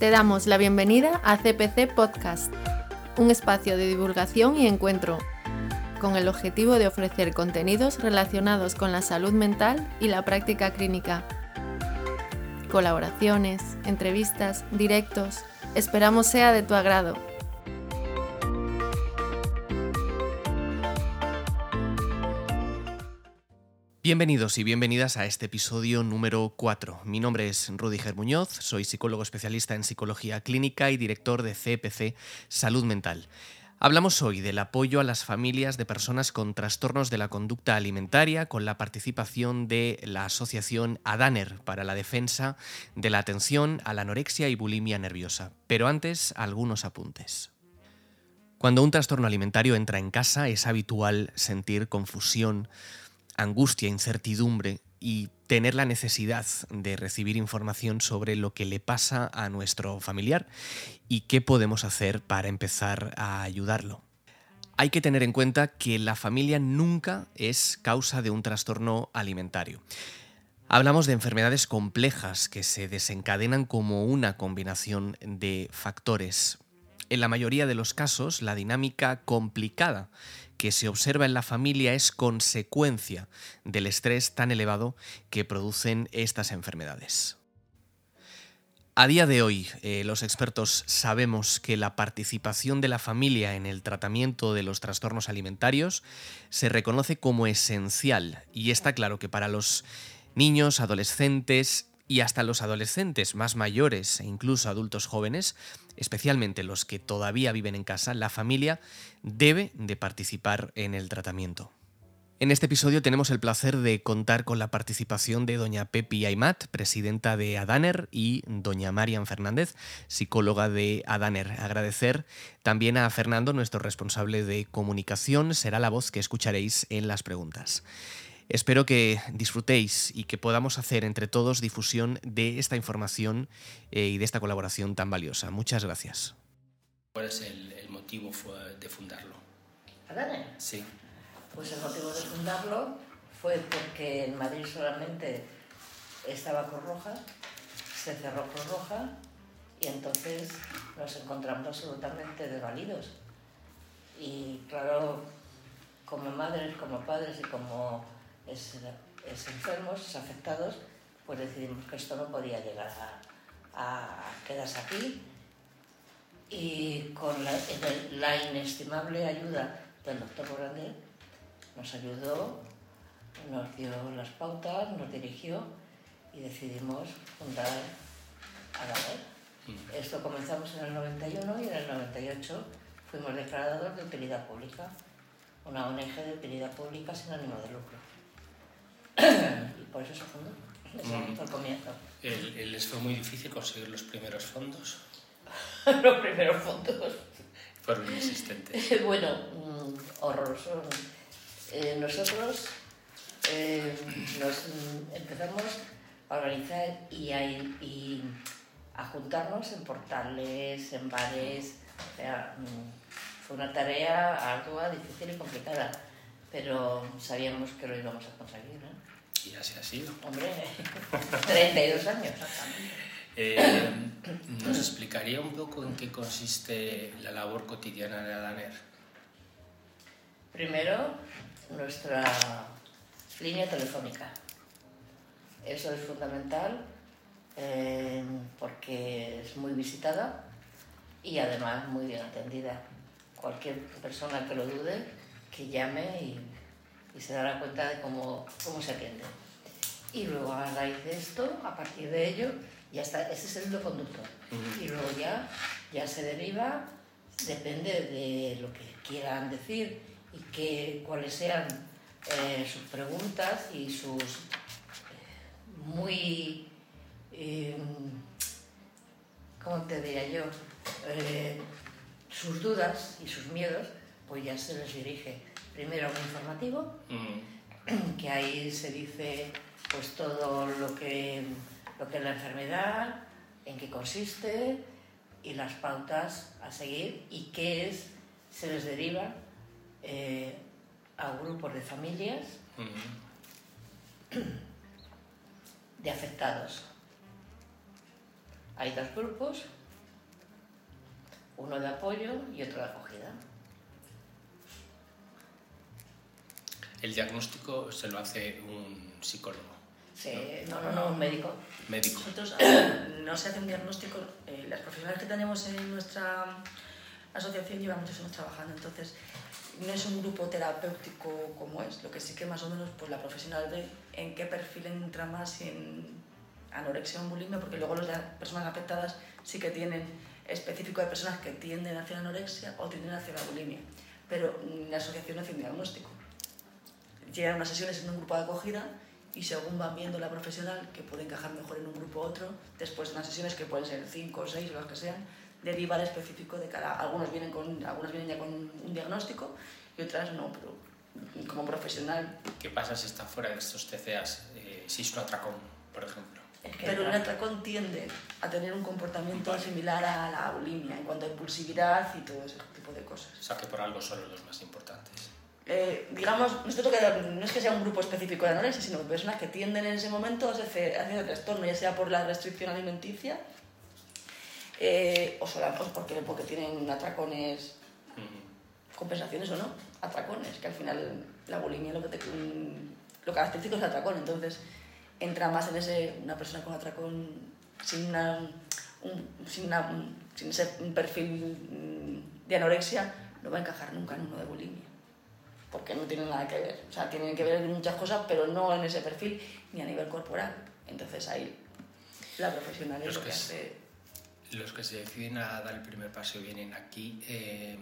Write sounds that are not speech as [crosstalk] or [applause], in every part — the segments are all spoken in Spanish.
Te damos la bienvenida a CPC Podcast, un espacio de divulgación y encuentro con el objetivo de ofrecer contenidos relacionados con la salud mental y la práctica clínica. Colaboraciones, entrevistas, directos, esperamos sea de tu agrado. Bienvenidos y bienvenidas a este episodio número 4. Mi nombre es Rudiger Muñoz, soy psicólogo especialista en psicología clínica y director de CPC Salud Mental. Hablamos hoy del apoyo a las familias de personas con trastornos de la conducta alimentaria con la participación de la asociación ADANER para la defensa de la atención a la anorexia y bulimia nerviosa. Pero antes, algunos apuntes. Cuando un trastorno alimentario entra en casa es habitual sentir confusión, angustia, incertidumbre y tener la necesidad de recibir información sobre lo que le pasa a nuestro familiar y qué podemos hacer para empezar a ayudarlo. Hay que tener en cuenta que la familia nunca es causa de un trastorno alimentario. Hablamos de enfermedades complejas que se desencadenan como una combinación de factores. En la mayoría de los casos, la dinámica complicada que se observa en la familia es consecuencia del estrés tan elevado que producen estas enfermedades. A día de hoy, eh, los expertos sabemos que la participación de la familia en el tratamiento de los trastornos alimentarios se reconoce como esencial y está claro que para los niños, adolescentes y hasta los adolescentes más mayores e incluso adultos jóvenes, especialmente los que todavía viven en casa, la familia debe de participar en el tratamiento. En este episodio tenemos el placer de contar con la participación de doña Pepi Aymat, presidenta de Adaner, y doña Marian Fernández, psicóloga de Adaner. Agradecer también a Fernando, nuestro responsable de comunicación, será la voz que escucharéis en las preguntas. Espero que disfrutéis y que podamos hacer entre todos difusión de esta información eh, y de esta colaboración tan valiosa. Muchas gracias. ¿Cuál es el, motivo de fundarlo? ¿Adane? Sí. Pues el motivo de fundarlo fue porque en Madrid solamente estaba Cruz Roja, se cerró Cruz Roja y entonces nos encontramos absolutamente desvalidos. Y claro, como madres, como padres y como es, enfermos, es afectados, pues decidimos que esto no podía llegar a, quedarse aquí y con la, inestimable ayuda del doctor Borandé nos ayudó, nos dio las pautas, nos dirigió y decidimos fundar Adamer. Mm. Esto comenzamos en el 91 y en el 98 fuimos declarados de utilidad pública, una ONG de utilidad pública sin ánimo de lucro [coughs] por eso se fundó. Fue el comienzo. ¿Les fue muy difícil conseguir los primeros fondos? [laughs] los primeros fondos. Fueron inexistentes. [laughs] bueno, mm, horroroso. Eh, nosotros eh, nos empezamos a organizar y a, y a juntarnos en portales, en bares. O sea, mm, fue una tarea ardua, difícil y complicada, pero sabíamos que lo íbamos a conseguir. ¿no? Y así ha sido. Hombre, [laughs] 32 años. Eh, ¿Nos explicaría un poco en qué consiste la labor cotidiana de Adaner? Primero, nuestra línea telefónica. Eso es fundamental eh, porque es muy visitada y además muy bien atendida. Cualquier persona que lo dude, que llame y y se dará cuenta de cómo, cómo se atiende. Y luego a raíz de esto, a partir de ello, ya está, ese es el hilo conductor. Y luego ya, ya se deriva, depende de lo que quieran decir y que, cuáles sean eh, sus preguntas y sus eh, muy, eh, ¿cómo te diría yo? sus dudas y sus miedos, pues ya se les dirige primero un informativo, mm. que ahí se dice pues todo lo que, lo que es la enfermedad, en qué consiste y las pautas a seguir y qué es, se les deriva eh, a grupos de familias mm. de afectados. Hay dos grupos, Uno de apoyo y otro de acogida. El diagnóstico se lo hace un psicólogo. Sí, no, no, no, un médico. Médico. Nosotros no se hace un diagnóstico, eh, las profesionales que tenemos en nuestra asociación llevan muchos años trabajando, entonces no es un grupo terapéutico como es, lo que sí que más o menos pues la profesional ve en qué perfil entra más si en anorexia o bulimia, porque luego las personas afectadas sí que tienen específico de personas que tienden hacia la anorexia o tienden hacia la bulimia, pero la asociación no hace un diagnóstico. Llegan unas sesiones en un grupo de acogida y según van viendo la profesional que puede encajar mejor en un grupo u otro, después de unas sesiones que pueden ser 5 o 6 o las que sean, deriva el específico de cada... Algunos vienen, con, algunas vienen ya con un diagnóstico y otras no, pero como profesional. ¿Qué pasa si está fuera de estos TCAs? Eh, si es un atracón, por ejemplo. Es que Pero la- atracón tiende a tener un comportamiento similar a la bulimia en cuanto a impulsividad y todo ese tipo de cosas. O sea que por algo son los más importantes. Eh, digamos, nosotros que no es que sea un grupo específico de anorexia, sino personas que tienden en ese momento ese, hacia ese trastorno, ya sea por la restricción alimenticia eh, o, sola- o porque, porque tienen atracones, compensaciones o no, atracones, que al final la bulimia lo que te, lo característico es el atracón, entonces entra más en ese, una persona con atracón sin, una, un- sin, una- un- sin ese perfil mm, de anorexia, no va a encajar nunca en uno de bulimia, porque no tiene nada que ver, o sea, tienen que ver en muchas cosas, pero no en ese perfil ni a nivel corporal, entonces ahí la profesional es Los lo que hace... Los que se deciden a dar el primer paso vienen aquí, eh,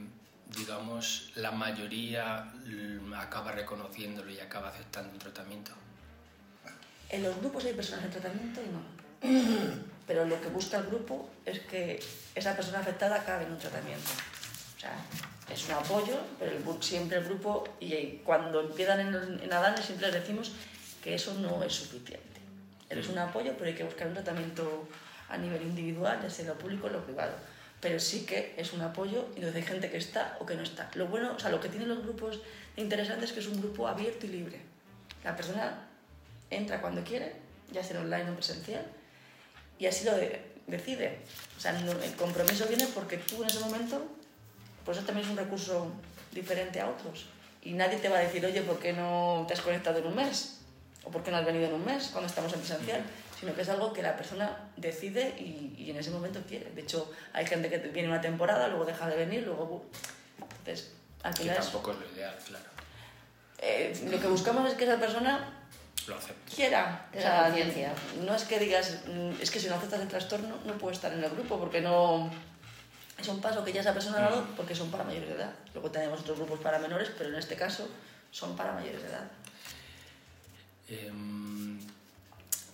digamos, la mayoría acaba reconociéndolo y acaba aceptando un tratamiento. En los grupos hay personas en tratamiento y no. [coughs] Pero lo que busca el grupo es que esa persona afectada acabe en un tratamiento. O sea, es un apoyo, pero el, siempre el grupo, y cuando empiezan en, en Adane siempre les decimos que eso no es suficiente. Es un apoyo, pero hay que buscar un tratamiento a nivel individual, ya sea lo público o lo privado. Pero sí que es un apoyo y entonces hay gente que está o que no está. Lo bueno, o sea, lo que tienen los grupos interesantes es que es un grupo abierto y libre. La persona entra cuando quiere, ya sea online o presencial, y así lo de- decide. O sea, el compromiso viene porque tú en ese momento, pues eso también es un recurso diferente a otros. Y nadie te va a decir, oye, ¿por qué no te has conectado en un mes? ¿O por qué no has venido en un mes cuando estamos en presencial? Sino que es algo que la persona decide y, y en ese momento quiere. De hecho, hay gente que viene una temporada, luego deja de venir, luego... Entonces, al Que final es- tampoco es lo ideal, claro. eh, lo que buscamos es que esa persona Lo acepto. quiera. O Esa sea, conciencia. no es que digas, mm, es que si no aceptas el trastorno no puedo estar en el grupo porque no... Es un paso que ya persona ha dado porque son para mayores de edad. Luego tenemos otros grupos para menores, pero en este caso son para mayores de edad. Em,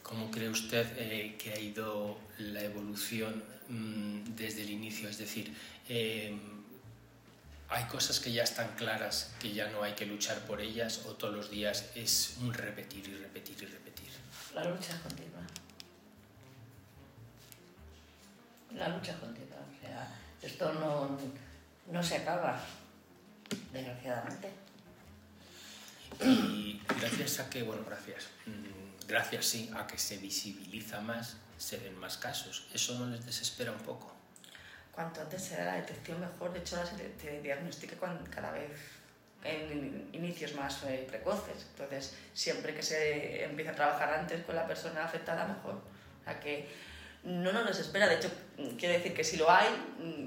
¿Cómo cree usted eh, que ha ido la evolución mm, desde el inicio? Es decir, em, ¿hay cosas que ya están claras, que ya no hay que luchar por ellas, o todos los días es un repetir y repetir y repetir? La lucha es continua. La lucha es continua. Esto no, no se acaba, desgraciadamente. Y gracias a que, bueno, gracias, mm, gracias sí, a que se visibiliza más, se ven más casos. ¿Eso no les desespera un poco? Cuanto antes se da la detección mejor, de hecho ahora se diagnostica cada vez en inicios más eh, precoces. Entonces, siempre que se empieza a trabajar antes con la persona afectada, mejor. O sea que no nos desespera, de hecho, quiere decir que si lo hay,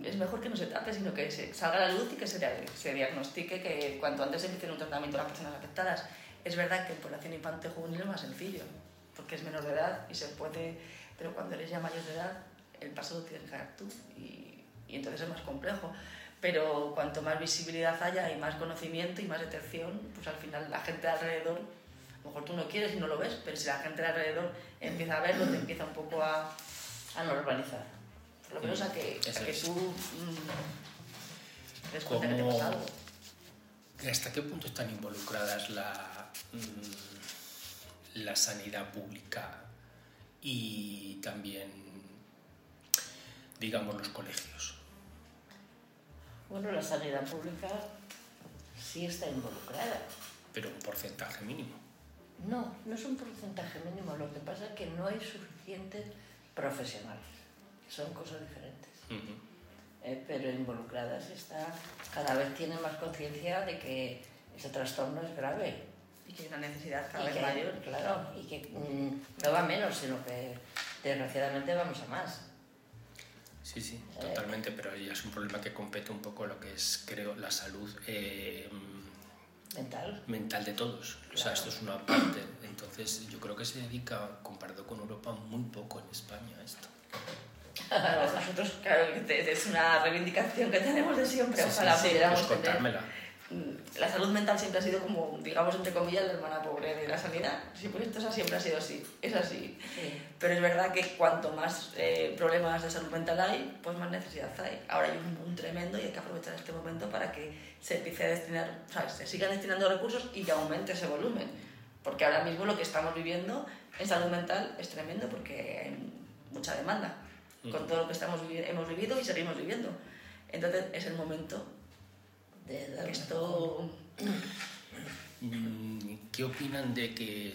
es mejor que no se tape, sino que se salga a la luz y que se, dia- se diagnostique, que cuanto antes empiecen un tratamiento las personas afectadas. Es verdad que en población infantil juvenil es más sencillo, porque es menor de edad y se puede, pero cuando eres ya mayor de edad, el paso lo tienes que dar tú y, entonces es más complejo. Pero cuanto más visibilidad haya y más conocimiento y más detección, pues al final la gente de alrededor, a lo mejor tú no quieres y no lo ves, pero si la gente de alrededor empieza a verlo, te empieza un poco a, A normalizar. por lo menos a que, Eso a que es. tú mm, que te ¿Cómo- pasa algo. ¿Hasta qué punto están involucradas la, mm, la sanidad pública y también, digamos, los colegios? Bueno, la sanidad pública sí está involucrada. Pero un porcentaje mínimo. No, no es un porcentaje mínimo. Lo que pasa es que no hay suficientes profesionales. Son cosas diferentes. Ujú. eh, pero involucradas está, cada vez tienen más conciencia de que ese trastorno es grave. Y que hay una necesidad cada Y vez que, mayor. claro, y que mm, no va a menos, sino que desgraciadamente vamos a más. Sí, sí, totalmente, pero ya es un problema que compete un poco lo que es, creo, la salud eh, Mental. mental de todos. O sea, Claro. esto es una parte. Entonces, yo creo que se dedica, comparado con Europa, muy poco en España a esto. Claro, [laughs] nosotros, claro, es una reivindicación que tenemos de siempre. Sí, sí, Ojalá sí, pudiéramos pues tener. Mm, La salud mental siempre ha sido como, digamos, entre comillas, la hermana pobre de la sanidad. Sí, pues esto siempre ha sido así, es así. Sí. Pero es verdad que cuanto más eh, problemas de salud mental hay, pues más necesidad hay. Ahora hay un boom tremendo y hay que aprovechar este momento para que se empiece a destinar, o sea, se sigan destinando recursos y que aumente ese volumen. Porque ahora mismo lo que estamos viviendo en salud mental es tremendo porque hay mucha demanda con todo lo que estamos hemos vivido y seguimos viviendo. Entonces es el momento De esto... Mm, ¿Qué opinan de que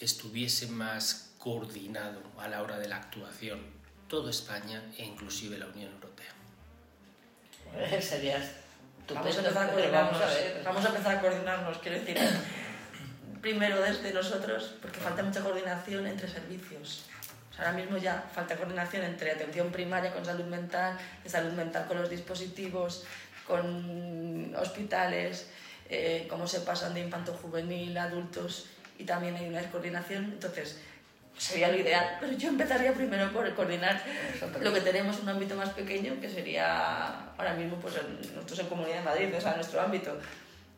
estuviese más coordinado a la hora de la actuación toda España e inclusive la Unión Europea? Pues Sería Vamos a empezar a vamos coordinarnos. a ver. Vamos a empezar a coordinarnos, quiero decir, primero desde nosotros, porque falta mucha coordinación entre servicios. O sea, ahora mismo ya falta coordinación entre atención primaria con salud mental, de salud mental con los dispositivos, con hospitales, eh, cómo se pasan de infanto juvenil a adultos y también hay una descoordinación. Entonces, sería lo ideal, pero yo empezaría primero por coordinar lo que tenemos en un ámbito más pequeño, que sería ahora mismo pues en- nosotros en Comunidad de Madrid, o sea, nuestro ámbito.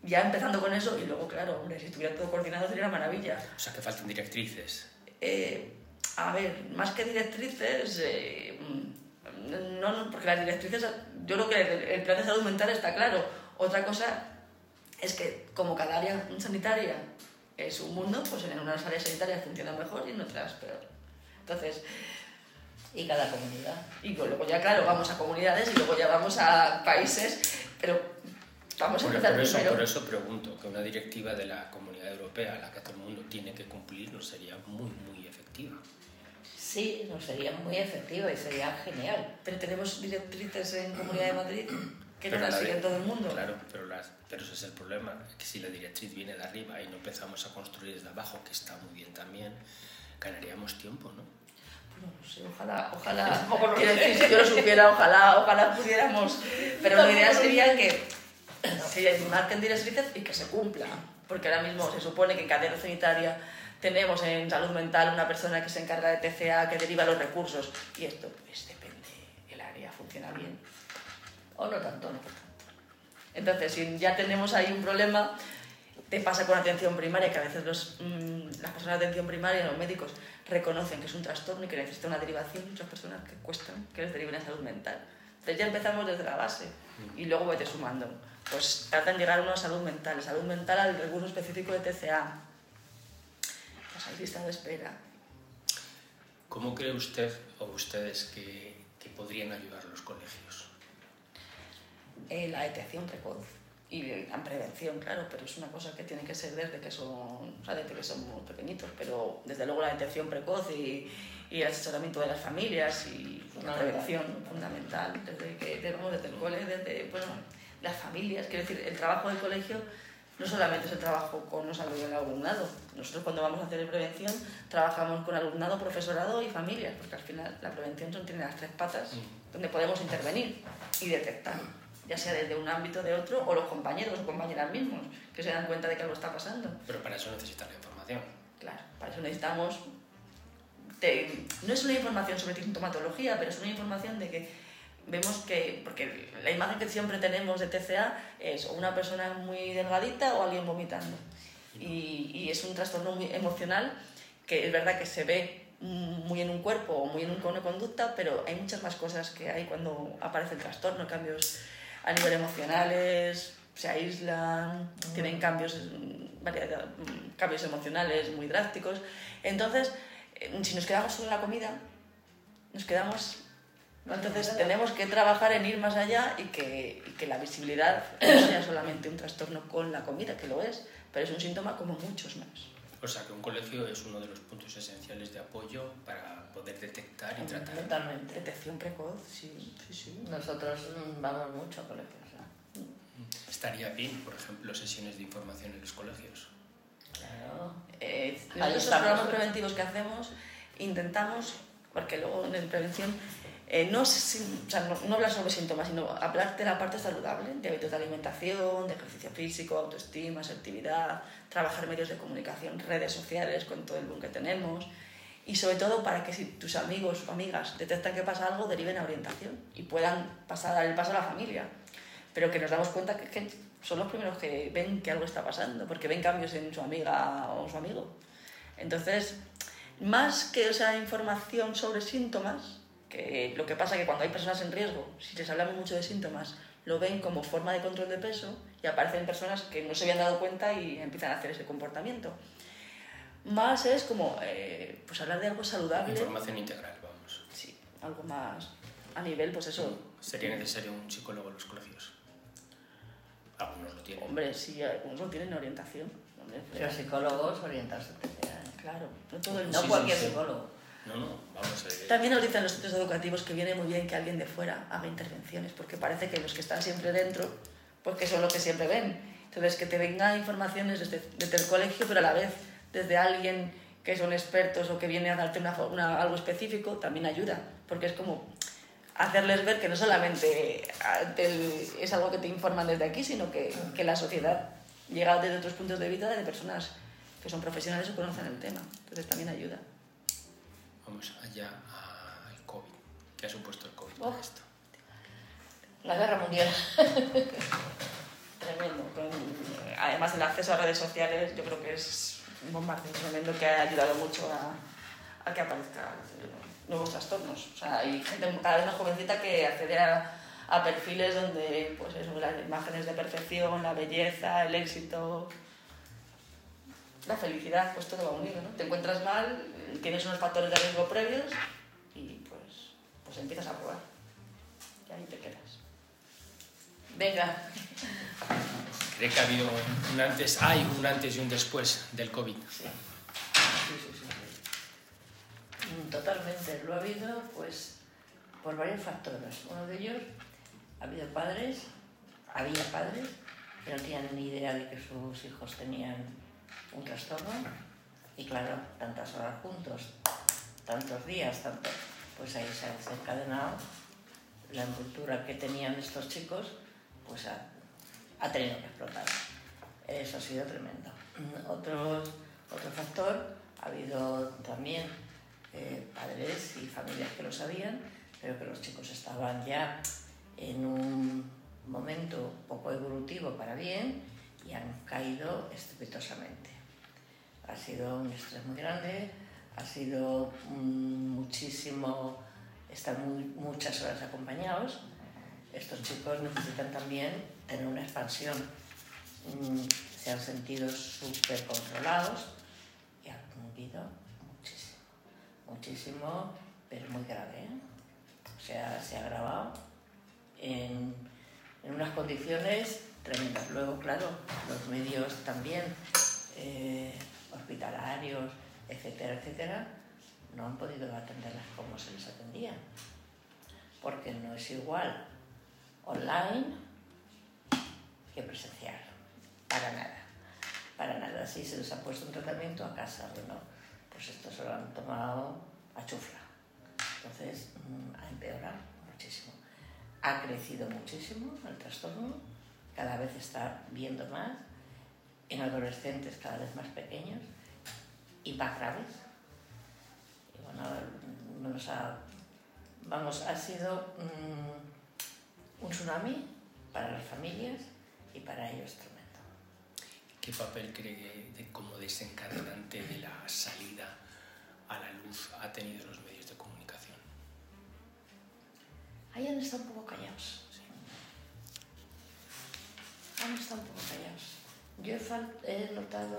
Ya empezando con eso y luego, claro, hombre, si estuviera todo coordinado sería una maravilla. O sea, que faltan directrices. Eh, a ver, más que directrices, eh, mm, no, no, porque las directrices, yo creo que el, el plan de salud mental está claro. Otra cosa es que como cada área sanitaria es un mundo, pues en unas áreas sanitarias funciona mejor y en otras peor. Entonces, Y cada comunidad. y luego ya, claro, vamos a comunidades y luego ya vamos a países, pero vamos a empezar por eso, primero. por eso pregunto, que una directiva de la Comunidad Europea a la que todo el mundo tiene que cumplir no sería muy, muy efectiva. Sí, no sería muy efectivo y sería genial. Pero tenemos directrices en Comunidad de Madrid [clears throat] que no Pero las la sigue todo el mundo. Claro, pero, las, pero ese es el problema, que si la directriz viene de arriba y no empezamos a construir desde abajo, que está muy bien también, ganaríamos tiempo, ¿no? No lo sé, ojalá, ojalá, [laughs] quiero decir, si yo lo supiera, ojalá, ojalá pudiéramos, pero la idea sería que se marquen directrices y que se cumplan, porque ahora mismo se supone que en cadena sanitaria tenemos en salud mental una persona que se encarga de TCA, que deriva los recursos, y esto pues depende, el área funciona bien, O no tanto, no. entonces, si ya tenemos ahí un problema, te pasa con atención primaria, que a veces los, mm, las personas de atención primaria, los médicos, reconocen que es un trastorno y que necesita una derivación. Muchas personas que cuestan que les deriven a salud mental. Entonces ya empezamos desde la base y luego vete sumando. Pues tratan de llegar a salud mental, salud mental al recurso específico de TCA. Las hay listas de espera. ¿Cómo cree usted o ustedes que, que podrían ayudar los colegios? Eh, la detección precoz y la prevención, claro, pero es una cosa que tiene que ser desde que son, o sea, desde que somos pequeñitos, pero desde luego la detección precoz y, y el asesoramiento de las familias y la Fundamental. prevención fundamental, desde que tenemos desde el cole, desde bueno, las familias, quiero decir, el trabajo del colegio no solamente es el trabajo con los alumnado. Nosotros cuando vamos a hacer prevención trabajamos con alumnado, profesorado y familias, porque al final la prevención son, tiene las tres patas donde podemos intervenir y detectar, ya sea desde un ámbito de otro o los compañeros o compañeras mismos que se dan cuenta de que algo está pasando. Pero para eso necesitan la información. Claro, para eso necesitamos... no es una información sobre sintomatología, pero es una información de que vemos que, porque la imagen que siempre tenemos de TCA es o una persona muy delgadita o alguien vomitando. Y, y es un trastorno muy emocional que es verdad que se ve muy en un cuerpo o muy en un- una conducta, pero hay muchas más cosas que hay cuando aparece el trastorno, cambios a nivel emocionales, se aíslan, tienen cambios, mm, variedad- mm, cambios emocionales muy drásticos. Entonces, eh, si nos quedamos solo en la comida, nos quedamos... Entonces tenemos que trabajar en ir más allá y que, y que la visibilidad no sea solamente un trastorno con la comida, que lo es, pero es un síntoma como muchos más. O sea que un colegio es uno de los puntos esenciales de apoyo para poder detectar y tratar. Totalmente. Detección precoz, sí, sí, sí. Nosotros mm, vamos mucho a colegios. ¿eh? Estaría bien, por ejemplo, sesiones de información en los colegios. Claro. Eh, los programas preventivos que hacemos intentamos, porque luego en prevención eh, no, o sea, hablar sobre síntomas, sino hablar de la parte saludable, de hábitos de alimentación, de ejercicio físico, autoestima, asertividad, trabajar medios de comunicación, redes sociales con todo el boom que tenemos y sobre todo para que si tus amigos o amigas detectan que pasa algo, deriven a orientación y puedan pasar dar el paso a la familia. Pero que nos damos cuenta que, que son los primeros que ven que algo está pasando, porque ven cambios en su amiga o su amigo. Entonces, más que esa información sobre síntomas, que lo que pasa es que cuando hay personas en riesgo, si les hablamos mucho de síntomas, lo ven como forma de control de peso y aparecen personas que no se habían dado cuenta y empiezan a hacer ese comportamiento. Más es como eh, pues hablar de algo saludable, Información integral, vamos. sí, algo más a nivel, pues eso, ¿Sería necesario un psicólogo en los colegios? Algunos lo tienen. hombre, sí, algunos no tienen orientación. hombre, Pero psicólogos orientarse. Claro, no todo el No Sí, cualquier sí, sí. psicólogo. No, no, vamos a ver. También nos dicen los centros educativos que viene muy bien que alguien de fuera haga intervenciones, porque parece que los que están siempre dentro, pues que son los que siempre ven. Entonces, que te venga informaciones desde, desde el colegio, pero a la vez desde alguien que son expertos o que viene a darte una, algo específico, también ayuda, porque es como hacerles ver que no solamente ah, te- es algo que te informan desde aquí, sino que, que la sociedad llega desde otros puntos de vista de personas que son profesionales o conocen el tema. Entonces, también ayuda. Vamos allá al COVID. ¿Qué ha supuesto el COVID Oh. esto? La guerra mundial. [laughs] Tremendo. Además del acceso a redes sociales, yo creo que es un bombardeo tremendo que ha ayudado mucho a, a que aparezcan nuevos trastornos. O sea, hay gente cada vez más jovencita que accede a, a perfiles donde pues eso, las imágenes de perfección, la belleza, el éxito, la felicidad, pues todo va unido, ¿no? Te encuentras mal, tienes unos factores de riesgo previos y pues, pues empiezas a probar. Y ahí te quedas. Venga, ¿Cree que ha habido un antes, hay un antes y un después del COVID? Sí, sí, sí, sí. Mm, Totalmente. Lo ha habido, pues, por varios factores. Uno de ellos, ha habido padres, había padres que no tenían ni idea de que sus hijos tenían un trastorno. Y claro, tantas horas juntos, tantos días, tanto, pues ahí se ha desencadenado la envoltura que tenían estos chicos, pues ha, ha tenido que explotar. Eso ha sido tremendo. Mm, Otro, otro factor, ha habido también eh, padres y familias que lo sabían, pero que los chicos estaban ya en un momento poco evolutivo para bien y han caído estrepitosamente. Ha sido un estrés muy grande, ha sido mm, muchísimo estar muchas horas acompañados. Estos chicos necesitan también tener una expansión. Mm, se han sentido súper controlados y han vivido muchísimo, muchísimo, pero muy grave. ¿eh? O sea, se ha agravado en, en unas condiciones tremendas. Luego, claro, los medios también eh, hospitalarios, etcétera, etcétera, no han podido atenderlas como se les atendía. Porque no es igual online que presencial. Para nada. Para nada. Si se les ha puesto un tratamiento a casa, bueno, pues esto se lo han tomado a chufla. Entonces, mm, ha empeorado muchísimo. Ha crecido muchísimo el trastorno, cada vez está viendo más, en adolescentes cada vez más pequeños y más graves. Y bueno, nos ha, vamos, ha sido mm, un tsunami para las familias y para ellos tremendo. ¿Qué papel cree que de- como desencadenante de la salida a la luz ha tenido los medios de comunicación? Ahí han estado un poco callados. Han estado un poco callados. Yo he, notado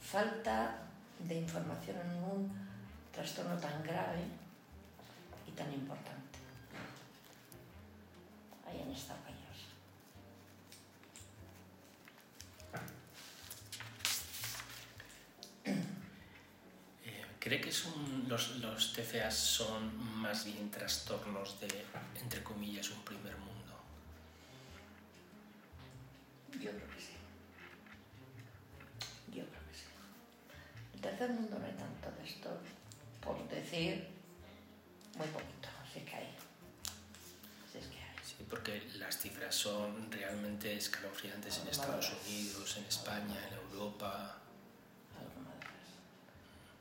falta de información en un trastorno tan grave y tan importante. Ahí han estado callados. Eh, ¿Cree que los, los TCA son más bien trastornos de, entre comillas, yo creo que sí. Yo creo que sí. El tercer mundo no hay tanto de esto, por decir, muy poquito, si es que hay. Si es que hay. Sí, porque las cifras son realmente escalofriantes en Estados Unidos, en España, en Europa.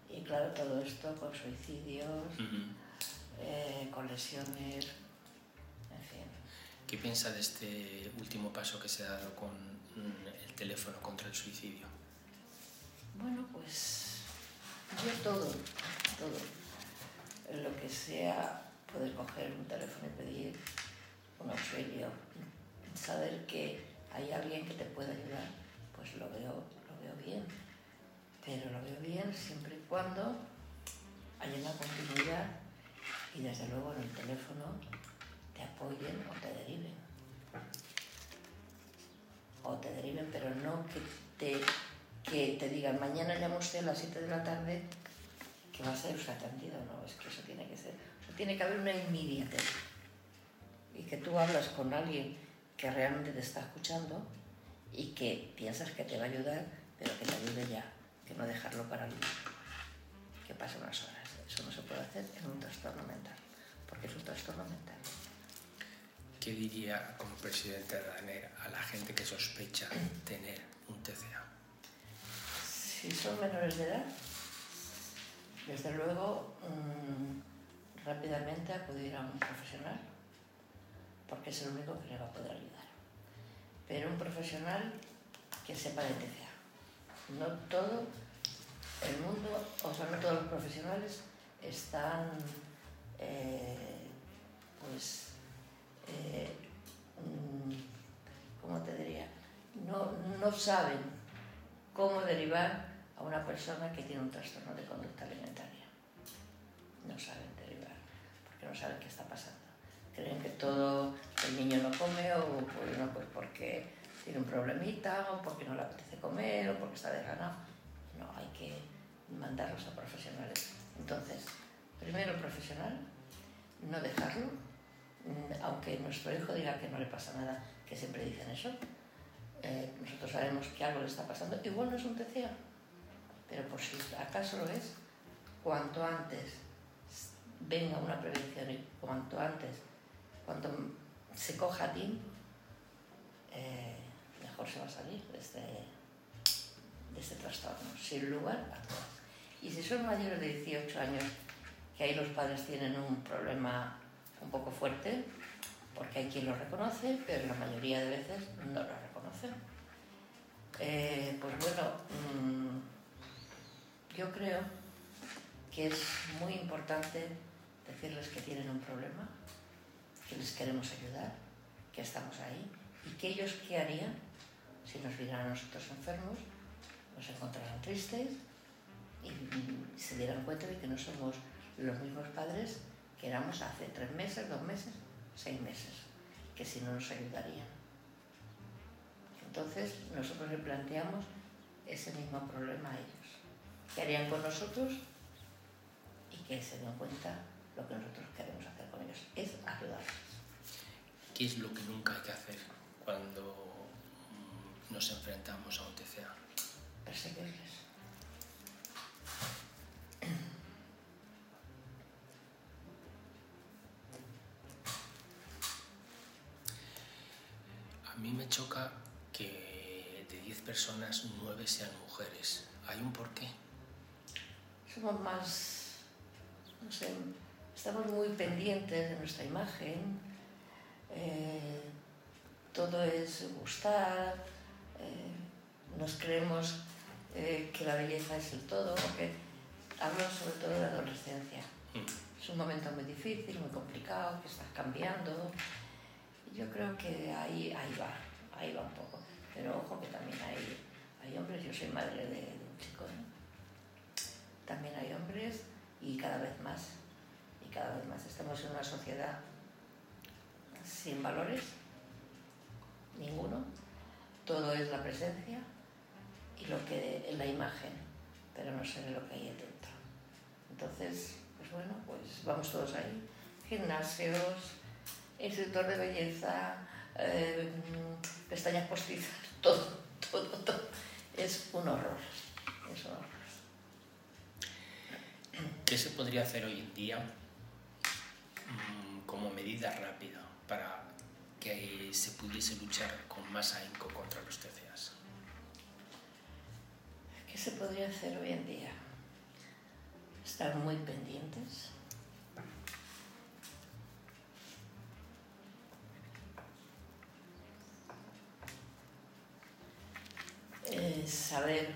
Y claro, todo esto con suicidios, uh con lesiones ¿Qué piensa de este último paso que se ha dado con el teléfono contra el suicidio? Bueno, pues yo todo, todo. Lo que sea poder coger un teléfono y pedir un auxilio, saber que hay alguien que te puede ayudar, pues lo veo, lo veo bien. Pero lo veo bien siempre y cuando haya una continuidad y desde luego en el teléfono te apoyen o te deriven. O te deriven, pero no que te, que te digan mañana llama usted a las 7 de la tarde que va a ser usted atendido. No, es que eso tiene que ser. O sea, tiene que haber una inmediatez. Y que tú hablas con alguien que realmente te está escuchando y que piensas que te va a ayudar, pero que te ayude ya, que no dejarlo para luego, que pase unas horas. Eso no se puede hacer en un trastorno mental, porque es un trastorno mental. ¿Qué diría como presidente de ANER a la gente que sospecha tener un TCA? Si son menores de edad, desde luego mmm, rápidamente acudir a un profesional, porque es el único que le va a poder ayudar. Pero un profesional que sepa de TCA. No todo el mundo, o sea, no todos los profesionales están, eh, pues, eh, ¿cómo te diría? No, no saben cómo derivar a una persona que tiene un trastorno de conducta alimentaria. No saben derivar, porque no saben qué está pasando. Creen que todo el niño no come o pues, no, pues porque tiene un problemita o porque no le apetece comer o porque está desganado. No, hay que mandarlos a profesionales. Entonces, primero profesional, no dejarlo, aunque nuestro hijo diga que no le pasa nada, que siempre dicen eso, eh, nosotros sabemos que algo le está pasando, igual no es un TCA, pero por si acaso lo es, cuanto antes venga una prevención y cuanto antes, cuanto se coja a ti, eh, mejor se va a salir de este, de este trastorno, sin lugar a dudas. Y si son mayores de 18 años, que ahí los padres tienen un problema un poco fuerte, porque hay quien lo reconoce, pero la mayoría de veces no lo reconocen. Eh, pues bueno, mmm, yo creo que es muy importante decirles que tienen un problema, que les queremos ayudar, que estamos ahí y que ellos qué harían si nos vieran a nosotros enfermos, nos encontraran tristes y se dieran cuenta de que no somos los mismos padres éramos hace tres meses, dos meses, seis meses, que si no nos ayudarían. Entonces nosotros le planteamos ese mismo problema a ellos. ¿Qué harían con nosotros? Y que se den cuenta lo que nosotros queremos hacer con ellos, es ayudarles. ¿Qué es lo que nunca hay que hacer cuando nos enfrentamos a un TCA? Perseguirles. Mí me choca que de 10 personas, 9 sean mujeres. ¿Hay un porqué? Somos más, no sé, estamos muy pendientes de nuestra imagen. Eh, todo es gustar. Eh, nos creemos eh, que la belleza es el todo, porque hablo sobre todo de la adolescencia. Es un momento muy difícil, muy complicado, que estás cambiando. Yo creo que ahí, ahí va, ahí va un poco. Pero ojo que también hay, hay hombres, yo soy madre de, un chico, ¿no? También hay hombres y cada vez más, y cada vez más. Estamos en una sociedad sin valores, ninguno. Todo es la presencia y lo que la imagen, pero no sé lo que hay dentro. Entonces, pues bueno, pues vamos todos ahí. Gimnasios, instructor de belleza, eh, pestañas postizas, [laughs] todo, todo, todo. Es un horror, es un horror. ¿Qué se podría hacer hoy en día mm, como medida rápida para que se pudiese luchar con más ahínco contra los TCAs? ¿Qué se podría hacer hoy en día? Estar muy pendientes. Eh, saber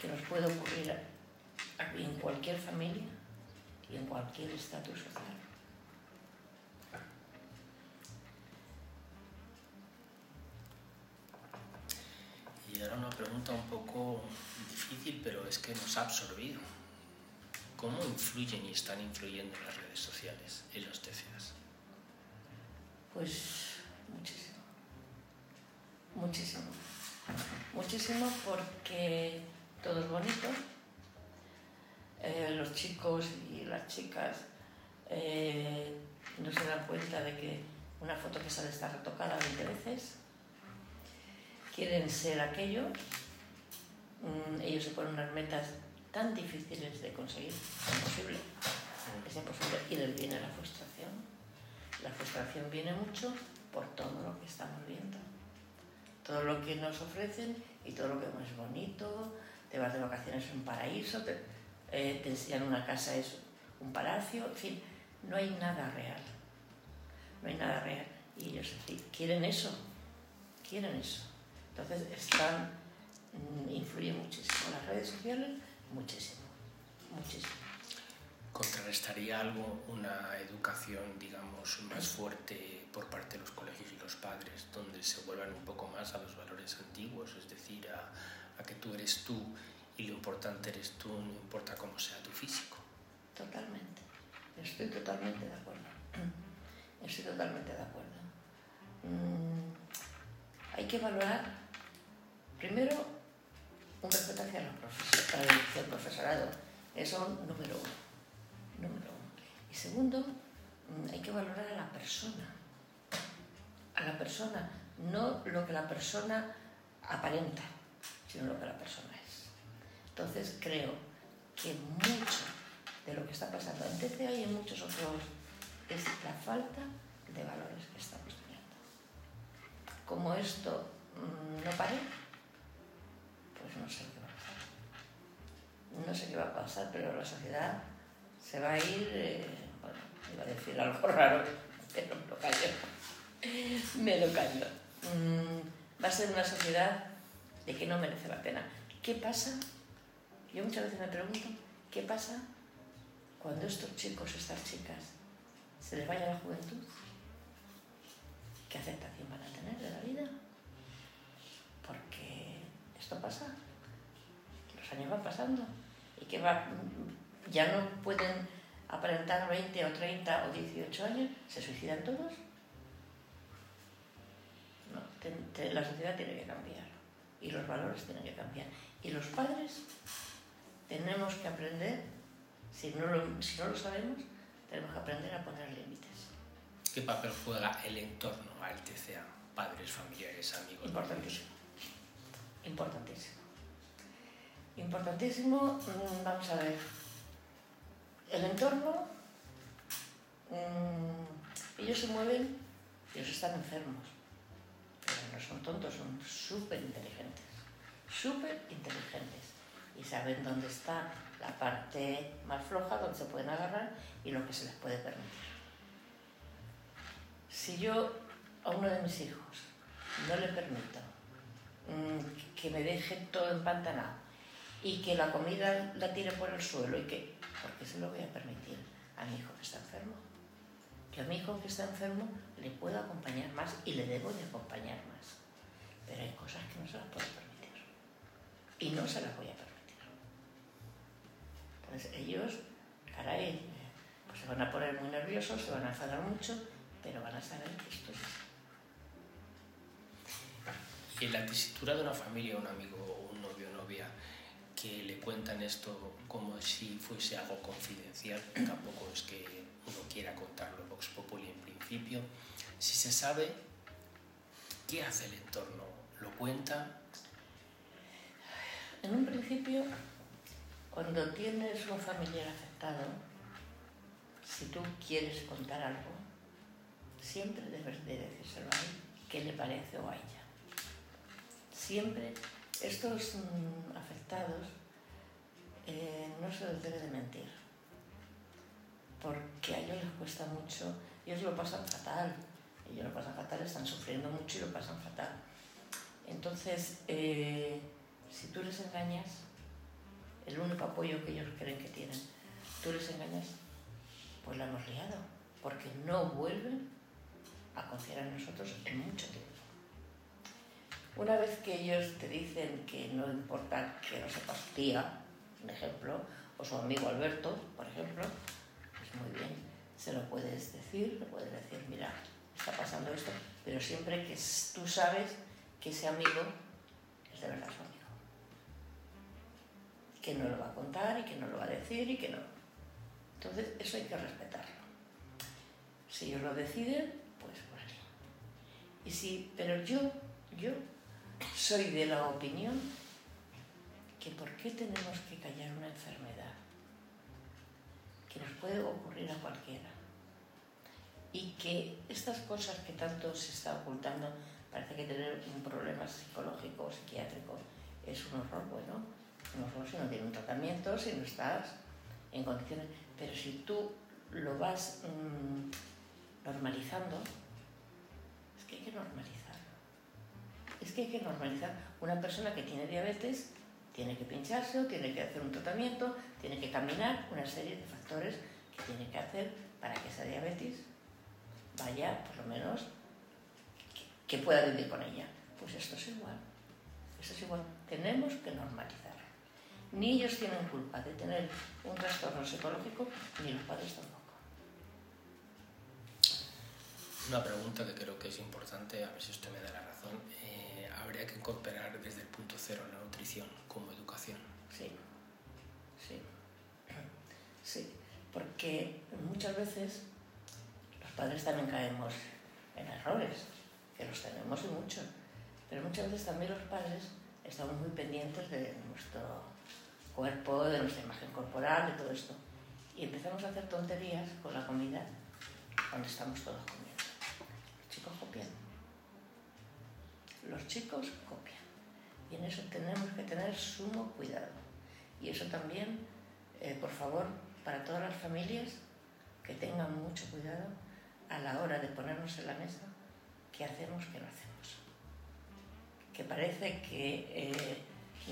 que nos puede ocurrir en cualquier familia y en cualquier estatus social. Y ahora una pregunta un poco difícil, pero es que nos ha absorbido. ¿Cómo influyen y están influyendo las redes sociales en los TCAs? Pues muchísimo. Muchísimo. Muchísimo porque todo es bonito. Eh, los chicos y las chicas eh, no se dan cuenta de que una foto que sale está retocada 20 veces. Quieren ser aquello. Mm, ellos se ponen unas metas tan difíciles de conseguir. Imposible. Es imposible. Y les viene la frustración. La frustración viene mucho por todo lo que estamos viendo. Todo lo que nos ofrecen y todo lo que es bonito, te vas de vacaciones en un paraíso, te, eh, te enseñan una casa, es un palacio, en fin, no hay nada real. No hay nada real. Y ellos quieren eso, quieren eso. Entonces están, mm, influyen muchísimo. Las redes sociales, muchísimo, muchísimo. ¿Contrarrestaría algo una educación, digamos, más fuerte por parte de los colegios y los padres, donde se vuelvan un poco más a los valores antiguos, es decir, a, que tú eres tú y lo importante eres tú, no importa cómo sea tu físico? Totalmente, estoy totalmente de acuerdo. [clears throat] Estoy totalmente de acuerdo. Mm, hay que valorar, primero, un respeto hacia los profesores, hacia el profesorado. Eso número uno. Y segundo, mm, hay que valorar a la persona. A la persona, no lo que la persona aparenta, sino lo que la persona es. Entonces creo que mucho de lo que está pasando en TCA y en muchos otros es la falta de valores que estamos teniendo. Como esto mmm, no pare, pues no sé qué va a pasar. No sé qué va a pasar, pero la sociedad se va a ir, eh, bueno, iba a decir algo [laughs] raro, pero me lo callo. me lo callo. Mm, va a ser una sociedad de que no merece la pena. ¿Qué pasa? Yo muchas veces me pregunto, ¿qué pasa cuando estos chicos, estas chicas, se les vaya la juventud? ¿Qué aceptación van a tener de la vida? Porque esto pasa, los años van pasando y que va, ya no pueden aparentar 20 o 30 o 18 años, se suicidan todos. No, te, te, la sociedad tiene que cambiar y los valores tienen que cambiar. Y los padres tenemos que aprender, si no lo, si no lo sabemos, tenemos que aprender a poner límites. ¿Qué papel juega el entorno al TCA? Padres, familiares, amigos. Importantísimo. Importantísimo. Importantísimo, vamos a ver. El entorno, mmm, ellos se mueven, ellos están enfermos, pero no son tontos, son súper inteligentes, súper inteligentes y saben dónde está la parte más floja, donde se pueden agarrar y lo que se les puede permitir. Si yo a uno de mis hijos no le permito mmm, que me deje todo empantanado y que la comida la tire por el suelo y que, ¿por qué se lo voy a permitir a mi hijo que está enfermo? Que a mi hijo que está enfermo le puedo acompañar más y le debo de acompañar más. Pero hay cosas que no se las puedo permitir. Y no se las voy a permitir. Entonces ellos, caray, pues se van a poner muy nerviosos, se van a enfadar mucho, pero van a saber que esto es así. Y en la tesitura de una familia, un amigo, un novio, novia, que le cuentan esto como si fuese algo confidencial, tampoco es que uno quiera contarlo Vox Populi en principio, si se sabe qué hace el entorno, lo cuenta. En un principio, Cuando tienes un familiar afectado, si tú quieres contar algo, siempre debes de decírselo a él qué le parece o a ella. Siempre estos afectados eh, no se les debe de mentir, porque a ellos les cuesta mucho, ellos lo pasan fatal, ellos lo pasan fatal, están sufriendo mucho y lo pasan fatal. Entonces, eh, si tú les engañas, el único apoyo que ellos creen que tienen, tú les engañas, pues la hemos liado, porque no vuelven a confiar en nosotros en mucho tiempo. Una vez que ellos te dicen que no importa que no sepas tía, un ejemplo, o su amigo Alberto, por ejemplo, pues muy bien, se lo puedes decir, le puedes decir, mira, está pasando esto, pero siempre que tú sabes que ese amigo es de verdad su amigo. Que no lo va a contar y que no lo va a decir y que no. Entonces, eso hay que respetarlo. Si ellos lo deciden, pues ahí. Y si, pero yo, yo soy de la opinión que por qué tenemos que callar una enfermedad que nos puede ocurrir a cualquiera y que estas cosas que tanto se está ocultando, parece que tener un problema psicológico o psiquiátrico es un horror, bueno, un horror si no tiene un tratamiento, si no estás en condiciones, pero si tú lo vas mmm, normalizando, es que hay que normalizarlo. Es que hay que normalizar. Una persona que tiene diabetes tiene que pincharse o tiene que hacer un tratamiento, tiene que caminar, una serie de factores que tiene que hacer para que esa diabetes vaya, por lo menos, que, pueda vivir con ella. Pues esto es igual. Esto es igual. Tenemos que normalizar. Ni ellos tienen culpa de tener un trastorno psicológico, ni los padres tampoco. Una pregunta que creo que es importante, a ver si usted me da la razón. ¿Habría que incorporar desde el punto cero la nutrición como educación? Sí, sí, sí, porque muchas veces padres también caemos en errores, que los tenemos y mucho, pero muchas veces también los padres estamos muy pendientes de nuestro cuerpo, de nuestra imagen corporal, de todo esto. Y empezamos a hacer tonterías con la comida cuando estamos todos comiendo. Los chicos copian. Los chicos copian. Y en eso tenemos que tener sumo cuidado. Y eso también, eh, por favor, para todas las familias, que tengan mucho cuidado a la hora de ponernos en la mesa qué hacemos, qué no hacemos. Que parece que eh,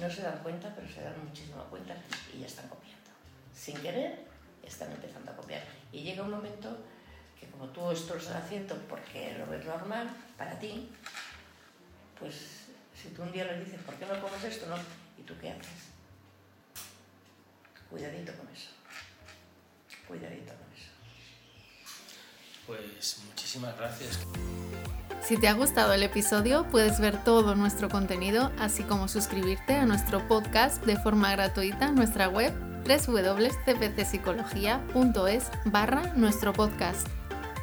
no se dan cuenta, pero se dan muchísima cuenta y ya están copiando. Sin querer, están empezando a copiar. Y llega un momento que como tú esto lo estás haciendo porque lo ves normal para ti, pues si tú un día le dices, ¿por qué no comes esto? No? ¿Y tú qué haces? Cuidadito con eso. Cuidadito con eso. Pues muchísimas gracias. Si te ha gustado el episodio, puedes ver todo nuestro contenido, así como suscribirte a nuestro podcast de forma gratuita en nuestra web www.cpcpsicología.es barra nuestro podcast.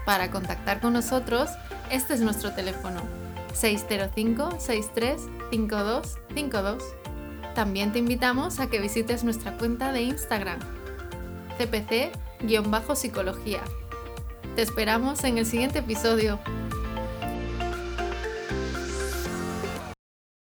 Para contactar con nosotros, este es nuestro teléfono 605-635252. También te invitamos a que visites nuestra cuenta de Instagram, cpc-psicología te esperamos en el siguiente episodio.